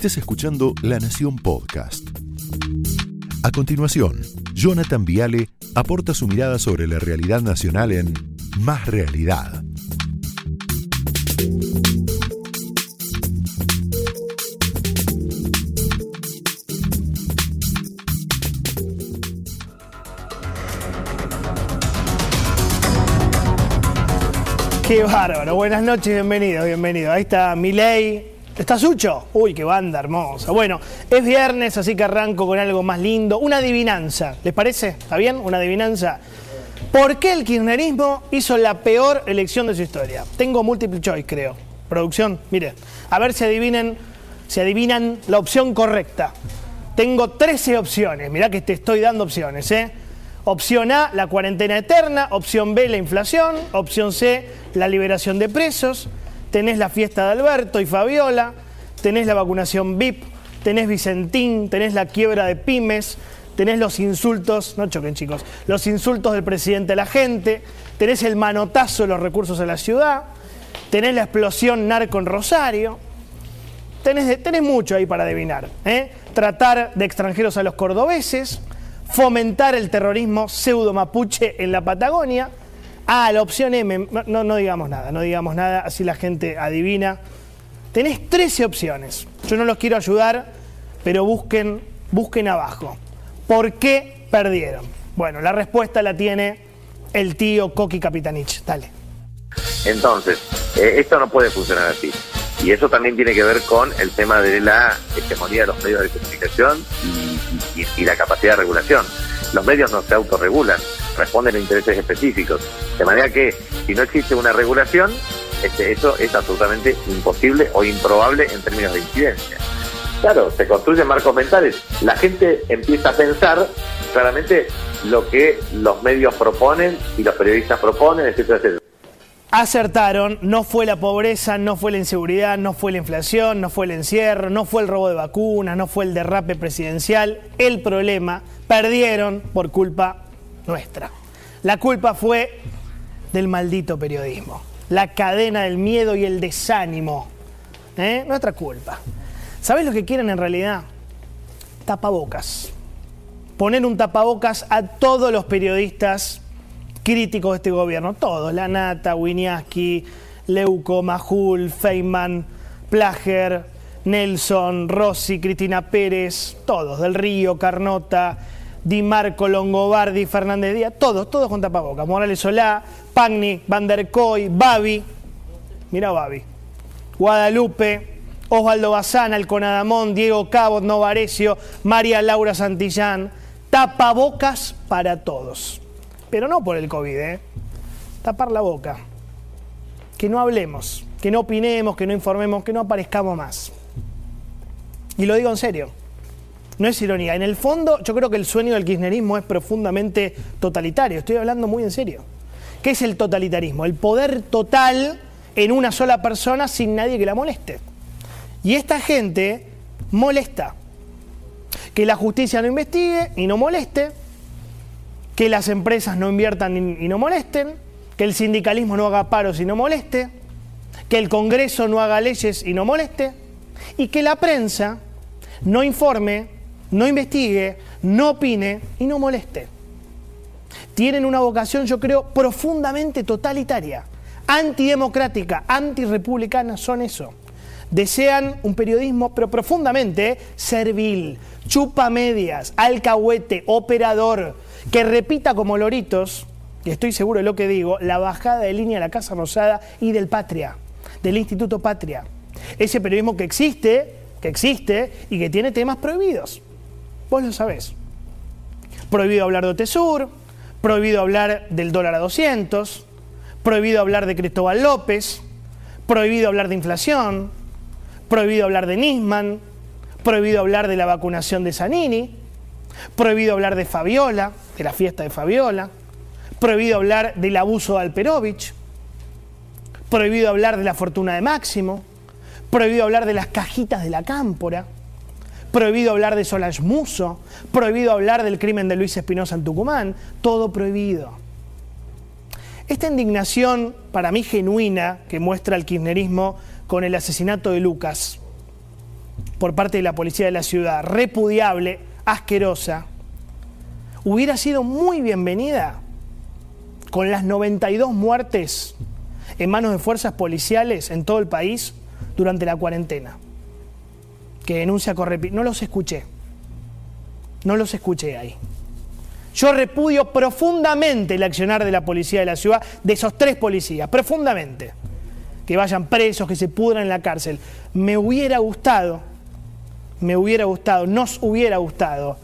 estés escuchando La Nación Podcast. A continuación, Jonathan Viale aporta su mirada sobre la realidad nacional en Más Realidad. Qué bárbaro. Buenas noches, bienvenido, bienvenido. Ahí está Milei. ¿Está Sucho? Uy, qué banda hermosa. Bueno, es viernes, así que arranco con algo más lindo. Una adivinanza. ¿Les parece? ¿Está bien? Una adivinanza. ¿Por qué el kirchnerismo hizo la peor elección de su historia? Tengo multiple choice, creo. Producción, mire. A ver si adivinen, si adivinan la opción correcta. Tengo 13 opciones. Mirá que te estoy dando opciones, ¿eh? Opción A, la cuarentena eterna. Opción B, la inflación. Opción C, la liberación de presos. Tenés la fiesta de Alberto y Fabiola. Tenés la vacunación VIP. Tenés Vicentín. Tenés la quiebra de pymes. Tenés los insultos, no choquen chicos, los insultos del presidente a la gente. Tenés el manotazo de los recursos a la ciudad. Tenés la explosión narco en Rosario. Tenés, tenés mucho ahí para adivinar. ¿eh? Tratar de extranjeros a los cordobeses fomentar el terrorismo pseudo mapuche en la Patagonia. Ah, la opción M, no, no digamos nada, no digamos nada, así la gente adivina. Tenés 13 opciones. Yo no los quiero ayudar, pero busquen, busquen abajo. ¿Por qué perdieron? Bueno, la respuesta la tiene el tío Coqui Capitanich. Dale. Entonces, eh, esto no puede funcionar así. Y eso también tiene que ver con el tema de la hegemonía de los medios de comunicación y, y, y la capacidad de regulación. Los medios no se autorregulan, responden a intereses específicos. De manera que si no existe una regulación, este, eso es absolutamente imposible o improbable en términos de incidencia. Claro, se construyen marcos mentales. La gente empieza a pensar claramente lo que los medios proponen y los periodistas proponen, etcétera, etcétera. Acertaron, no fue la pobreza, no fue la inseguridad, no fue la inflación, no fue el encierro, no fue el robo de vacunas, no fue el derrape presidencial. El problema, perdieron por culpa nuestra. La culpa fue del maldito periodismo, la cadena del miedo y el desánimo. ¿Eh? Nuestra culpa. ¿Sabes lo que quieren en realidad? Tapabocas. Poner un tapabocas a todos los periodistas críticos de este gobierno, todos, Lanata, Winiaski, Leuco, Majul, Feynman, Plager, Nelson, Rossi, Cristina Pérez, todos, Del Río, Carnota, Di Marco, Longobardi, Fernández Díaz, todos, todos con tapabocas. Morales Solá, Pagni, Van der Koy, Babi, mira Babi, Guadalupe, Osvaldo Bazán, Alconadamón, Diego Cabot, Novarecio, María Laura Santillán, tapabocas para todos pero no por el COVID, ¿eh? Tapar la boca. Que no hablemos, que no opinemos, que no informemos, que no aparezcamos más. Y lo digo en serio. No es ironía. En el fondo, yo creo que el sueño del kirchnerismo es profundamente totalitario. Estoy hablando muy en serio. ¿Qué es el totalitarismo? El poder total en una sola persona sin nadie que la moleste. Y esta gente molesta. Que la justicia no investigue y no moleste, que las empresas no inviertan y no molesten, que el sindicalismo no haga paros y no moleste, que el Congreso no haga leyes y no moleste, y que la prensa no informe, no investigue, no opine y no moleste. Tienen una vocación, yo creo, profundamente totalitaria, antidemocrática, antirepublicana, son eso. Desean un periodismo, pero profundamente servil, chupa medias, alcahuete, operador, que repita como loritos, y estoy seguro de lo que digo, la bajada de línea de la Casa Rosada y del Patria, del Instituto Patria. Ese periodismo que existe, que existe y que tiene temas prohibidos. Vos lo sabés. Prohibido hablar de Otesur, prohibido hablar del dólar a 200, prohibido hablar de Cristóbal López, prohibido hablar de inflación, prohibido hablar de Nisman, prohibido hablar de la vacunación de Zanini, prohibido hablar de Fabiola, de la fiesta de Fabiola, prohibido hablar del abuso de Alperovich, prohibido hablar de la fortuna de Máximo, prohibido hablar de las cajitas de la cámpora, prohibido hablar de Solange Muso, prohibido hablar del crimen de Luis Espinosa en Tucumán, todo prohibido. Esta indignación, para mí genuina, que muestra el kirchnerismo con el asesinato de Lucas, por parte de la policía de la ciudad, repudiable, asquerosa, hubiera sido muy bienvenida con las 92 muertes en manos de fuerzas policiales en todo el país durante la cuarentena. Que denuncia. No los escuché. No los escuché ahí. Yo repudio profundamente el accionar de la policía de la ciudad, de esos tres policías, profundamente. Que vayan presos, que se pudran en la cárcel. Me hubiera gustado, me hubiera gustado, nos hubiera gustado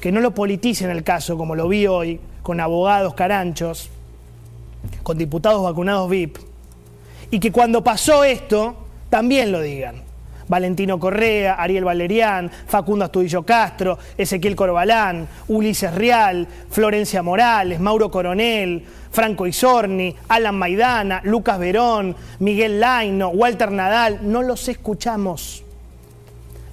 que no lo politicen el caso como lo vi hoy, con abogados caranchos, con diputados vacunados VIP, y que cuando pasó esto también lo digan. Valentino Correa, Ariel Valerián, Facundo Astudillo Castro, Ezequiel Corbalán, Ulises Real, Florencia Morales, Mauro Coronel, Franco Isorni, Alan Maidana, Lucas Verón, Miguel Laino, Walter Nadal, no los escuchamos.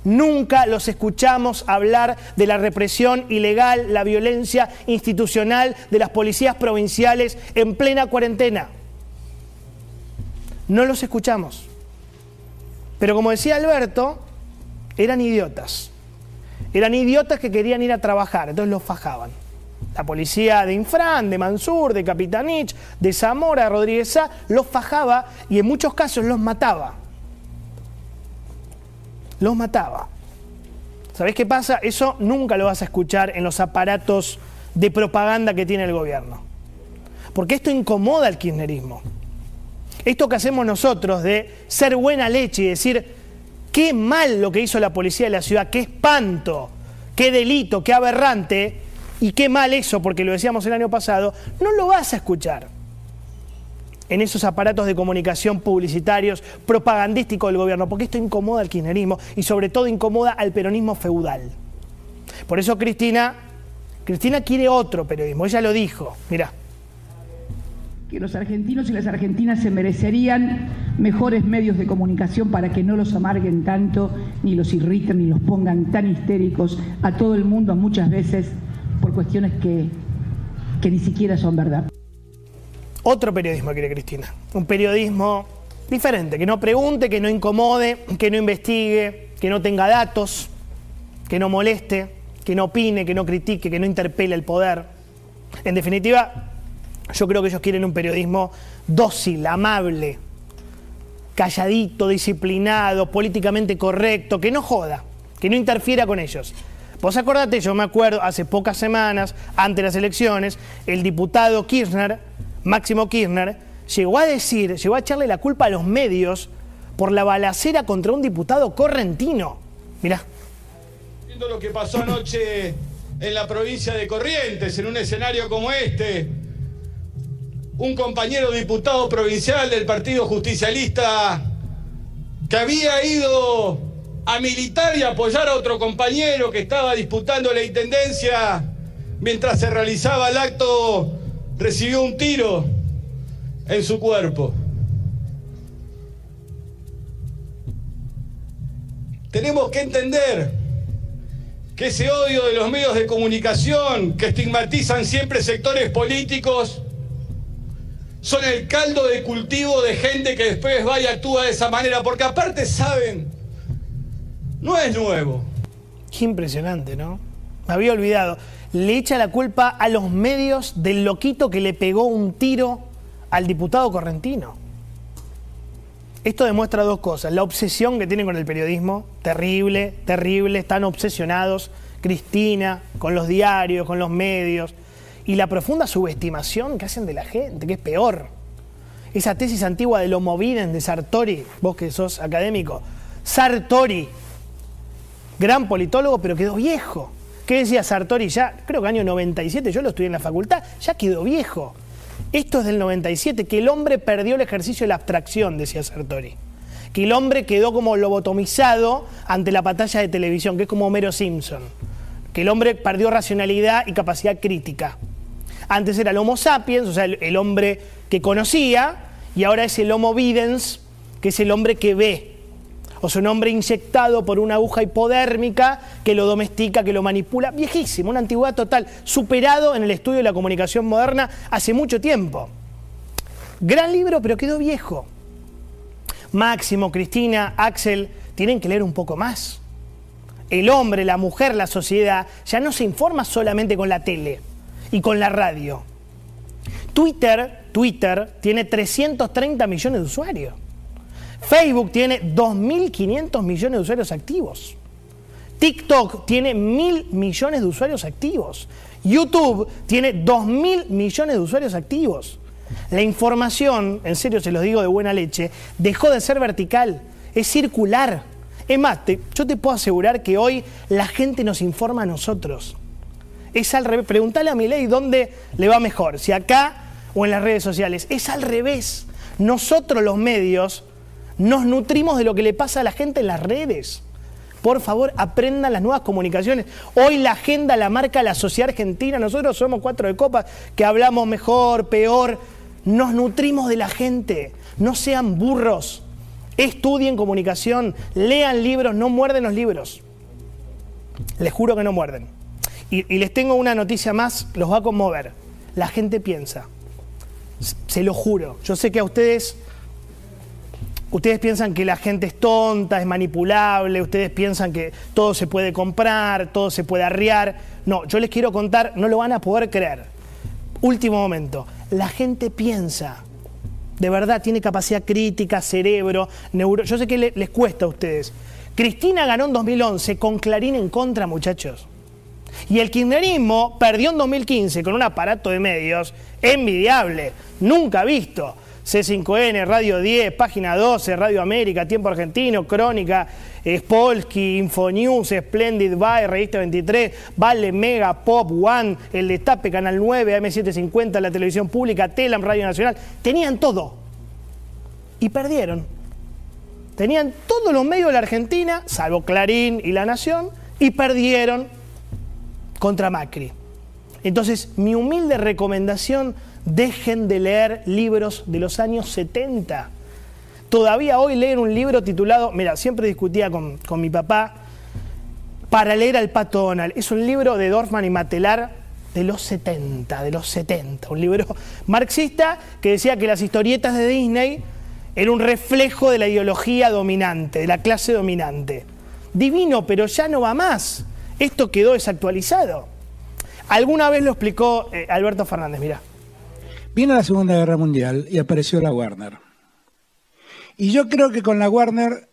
Nunca los escuchamos hablar de la represión ilegal, la violencia institucional de las policías provinciales en plena cuarentena. No los escuchamos. Pero como decía Alberto, eran idiotas. Eran idiotas que querían ir a trabajar, entonces los fajaban. La policía de Infran, de Mansur, de Capitanich, de Zamora, de Rodríguez Sá, los fajaba y en muchos casos los mataba. Los mataba. ¿Sabés qué pasa? Eso nunca lo vas a escuchar en los aparatos de propaganda que tiene el gobierno. Porque esto incomoda al kirchnerismo. Esto que hacemos nosotros de ser buena leche y decir, qué mal lo que hizo la policía de la ciudad, qué espanto, qué delito, qué aberrante, y qué mal eso, porque lo decíamos el año pasado, no lo vas a escuchar en esos aparatos de comunicación publicitarios, propagandísticos del gobierno, porque esto incomoda al kirchnerismo y sobre todo incomoda al peronismo feudal. Por eso Cristina, Cristina quiere otro periodismo, ella lo dijo, mira que los argentinos y las argentinas se merecerían mejores medios de comunicación para que no los amarguen tanto, ni los irriten, ni los pongan tan histéricos a todo el mundo muchas veces por cuestiones que, que ni siquiera son verdad. Otro periodismo quiere Cristina, un periodismo diferente, que no pregunte, que no incomode, que no investigue, que no tenga datos, que no moleste, que no opine, que no critique, que no interpele el poder. En definitiva, yo creo que ellos quieren un periodismo dócil, amable, calladito, disciplinado, políticamente correcto, que no joda, que no interfiera con ellos. Vos acordate, yo me acuerdo, hace pocas semanas, ante las elecciones, el diputado Kirchner, Máximo Kirchner, llegó a decir, llegó a echarle la culpa a los medios por la balacera contra un diputado correntino. Mirá. Viendo lo que pasó anoche en la provincia de Corrientes, en un escenario como este, un compañero diputado provincial del Partido Justicialista que había ido a militar y apoyar a otro compañero que estaba disputando la intendencia mientras se realizaba el acto, recibió un tiro en su cuerpo. Tenemos que entender que ese odio de los medios de comunicación que estigmatizan siempre sectores políticos son el caldo de cultivo de gente que después va y actúa de esa manera, porque aparte saben, no es nuevo. Qué impresionante, ¿no? Me había olvidado. Le echa la culpa a los medios del loquito que le pegó un tiro al diputado correntino. Esto demuestra dos cosas. La obsesión que tienen con el periodismo, terrible, terrible, están obsesionados. Cristina, con los diarios, con los medios y la profunda subestimación que hacen de la gente, que es peor. Esa tesis antigua de Homo Videns de Sartori, vos que sos académico, Sartori, gran politólogo, pero quedó viejo. ¿Qué decía Sartori ya? Creo que año 97, yo lo estudié en la facultad, ya quedó viejo. Esto es del 97, que el hombre perdió el ejercicio de la abstracción, decía Sartori. Que el hombre quedó como lobotomizado ante la pantalla de televisión, que es como Homero Simpson. Que el hombre perdió racionalidad y capacidad crítica. Antes era el Homo sapiens, o sea, el, hombre que conocía, y ahora es el Homo videns, que es el hombre que ve. O sea, un hombre inyectado por una aguja hipodérmica que lo domestica, que lo manipula. Viejísimo, una antigüedad total, superado en el estudio de la comunicación moderna hace mucho tiempo. Gran libro, pero quedó viejo. Máximo, Cristina, Axel, tienen que leer un poco más. el hombre, la mujer, la sociedad, ya no se informa solamente con la tele y con la radio. Twitter, Twitter tiene 330 millones de usuarios. Facebook tiene 2.500 millones de usuarios activos. TikTok tiene mil millones de usuarios activos. YouTube tiene 2.000 millones de usuarios activos. La información, en serio se los digo de buena leche, dejó de ser vertical, es circular. Es más, yo te puedo asegurar que hoy la gente nos informa a nosotros. Es al revés. Preguntale a mi ley dónde le va mejor, si acá o en las redes sociales. Es al revés. Nosotros los medios nos nutrimos de lo que le pasa a la gente en las redes. Por favor, aprendan las nuevas comunicaciones. Hoy la agenda la marca la sociedad argentina. Nosotros somos cuatro de copas que hablamos mejor, peor. Nos nutrimos de la gente. No sean burros. Estudien comunicación, lean libros, no muerden los libros. Les juro que no muerden. Y, y les tengo una noticia más, los va a conmover. La gente piensa. Se lo juro. Yo sé que a ustedes Ustedes piensan que la gente es tonta, es manipulable, ustedes piensan que todo se puede comprar, todo se puede arriar. No, yo les quiero contar, no lo van a poder creer. Último momento, la gente piensa, de verdad tiene capacidad crítica, cerebro, neuro... Yo sé que les cuesta a ustedes. Cristina ganó en 2011 con Clarín en contra, muchachos. Y el kirchnerismo perdió en 2015 con un aparato de medios envidiable, nunca visto. C5N, Radio 10, Página 12, Radio América, Tiempo Argentino, Crónica, Spolsky, Infonews, Splendid By, Revista 23, Vale, Mega, Pop, One, El Destape, Canal 9, AM750, la televisión pública, Telam, Radio Nacional. Tenían todo. Y perdieron. Tenían todos los medios de la Argentina, salvo Clarín y La Nación, y perdieron contra Macri. Entonces, mi humilde recomendación Dejen de leer libros de los años 70. Todavía hoy leen un libro titulado, mira, siempre discutía con, mi papá, para leer al Pato Donald. Es un libro de Dorfman y Matelar de los 70, de los 70. Un libro marxista que decía que las historietas de Disney eran un reflejo de la ideología dominante, de la clase dominante. Divino, pero ya no va más. Esto quedó desactualizado. Alguna vez lo explicó eh, Alberto Fernández, mira. Vino la Segunda Guerra Mundial y apareció la Warner. Y yo creo que con la Warner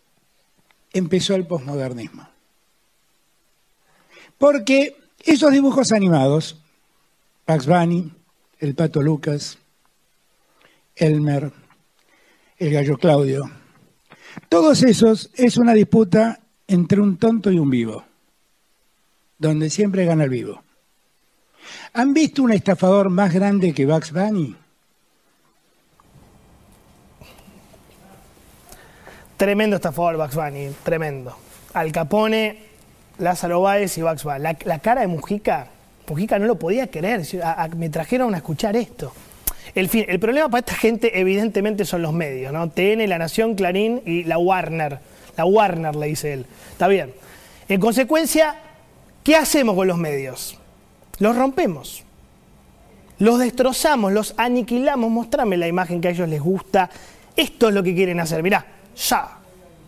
empezó el posmodernismo. Porque esos dibujos animados, Pax Bunny, el Pato Lucas, Elmer, el Gallo Claudio, todos esos es una disputa entre un tonto y un vivo, donde siempre gana el vivo. ¿Han visto un estafador más grande que Bugs Bunny? Tremendo estafador Bugs Bunny, tremendo. Al Capone, Lázaro Báez y Bugs Bunny. La, cara de Mujica, Mujica no lo podía querer. me trajeron a escuchar esto. El, fin, el problema para esta gente evidentemente son los medios, ¿no? TN, La Nación, Clarín y la Warner. La Warner, le dice él. Está bien. En consecuencia, ¿qué hacemos con los medios? los rompemos. Los destrozamos, los aniquilamos. Mostrame la imagen que a ellos les gusta. Esto es lo que quieren hacer. Mirá, ya.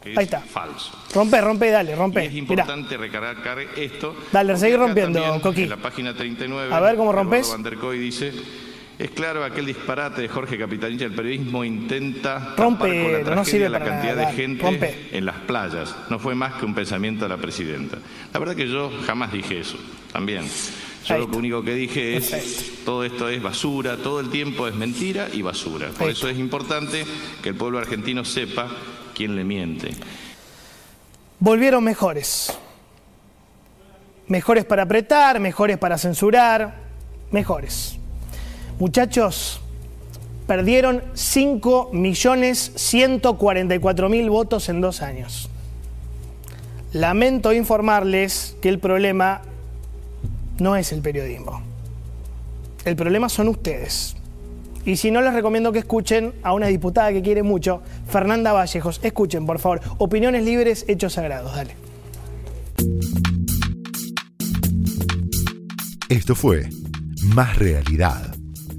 Ahí está. Falso. Rompe, rompe, dale, rompe. es importante recargar esto. Dale, seguí rompiendo, Coqui. En la página 39. A ver cómo rompes. Van der dice. Es claro aquel disparate de Jorge Capitanich, el periodismo intenta rompe, con la no sirve la para cantidad nada, de gente rompe. en las playas. No fue más que un pensamiento de la presidenta. La verdad que yo jamás dije eso, también. Yo lo único que dije es, todo esto es basura, todo el tiempo es mentira y basura. Por eso es importante que el pueblo argentino sepa quién le miente. Volvieron mejores. Mejores para apretar, mejores para censurar, mejores. Muchachos, perdieron 5.144.000 votos en dos años. Lamento informarles que el problema no es el periodismo. El problema son ustedes. Y si no, les recomiendo que escuchen a una diputada que quiere mucho, Fernanda Vallejos. Escuchen, por favor. Opiniones libres, hechos sagrados. Dale. Esto fue Más Realidad,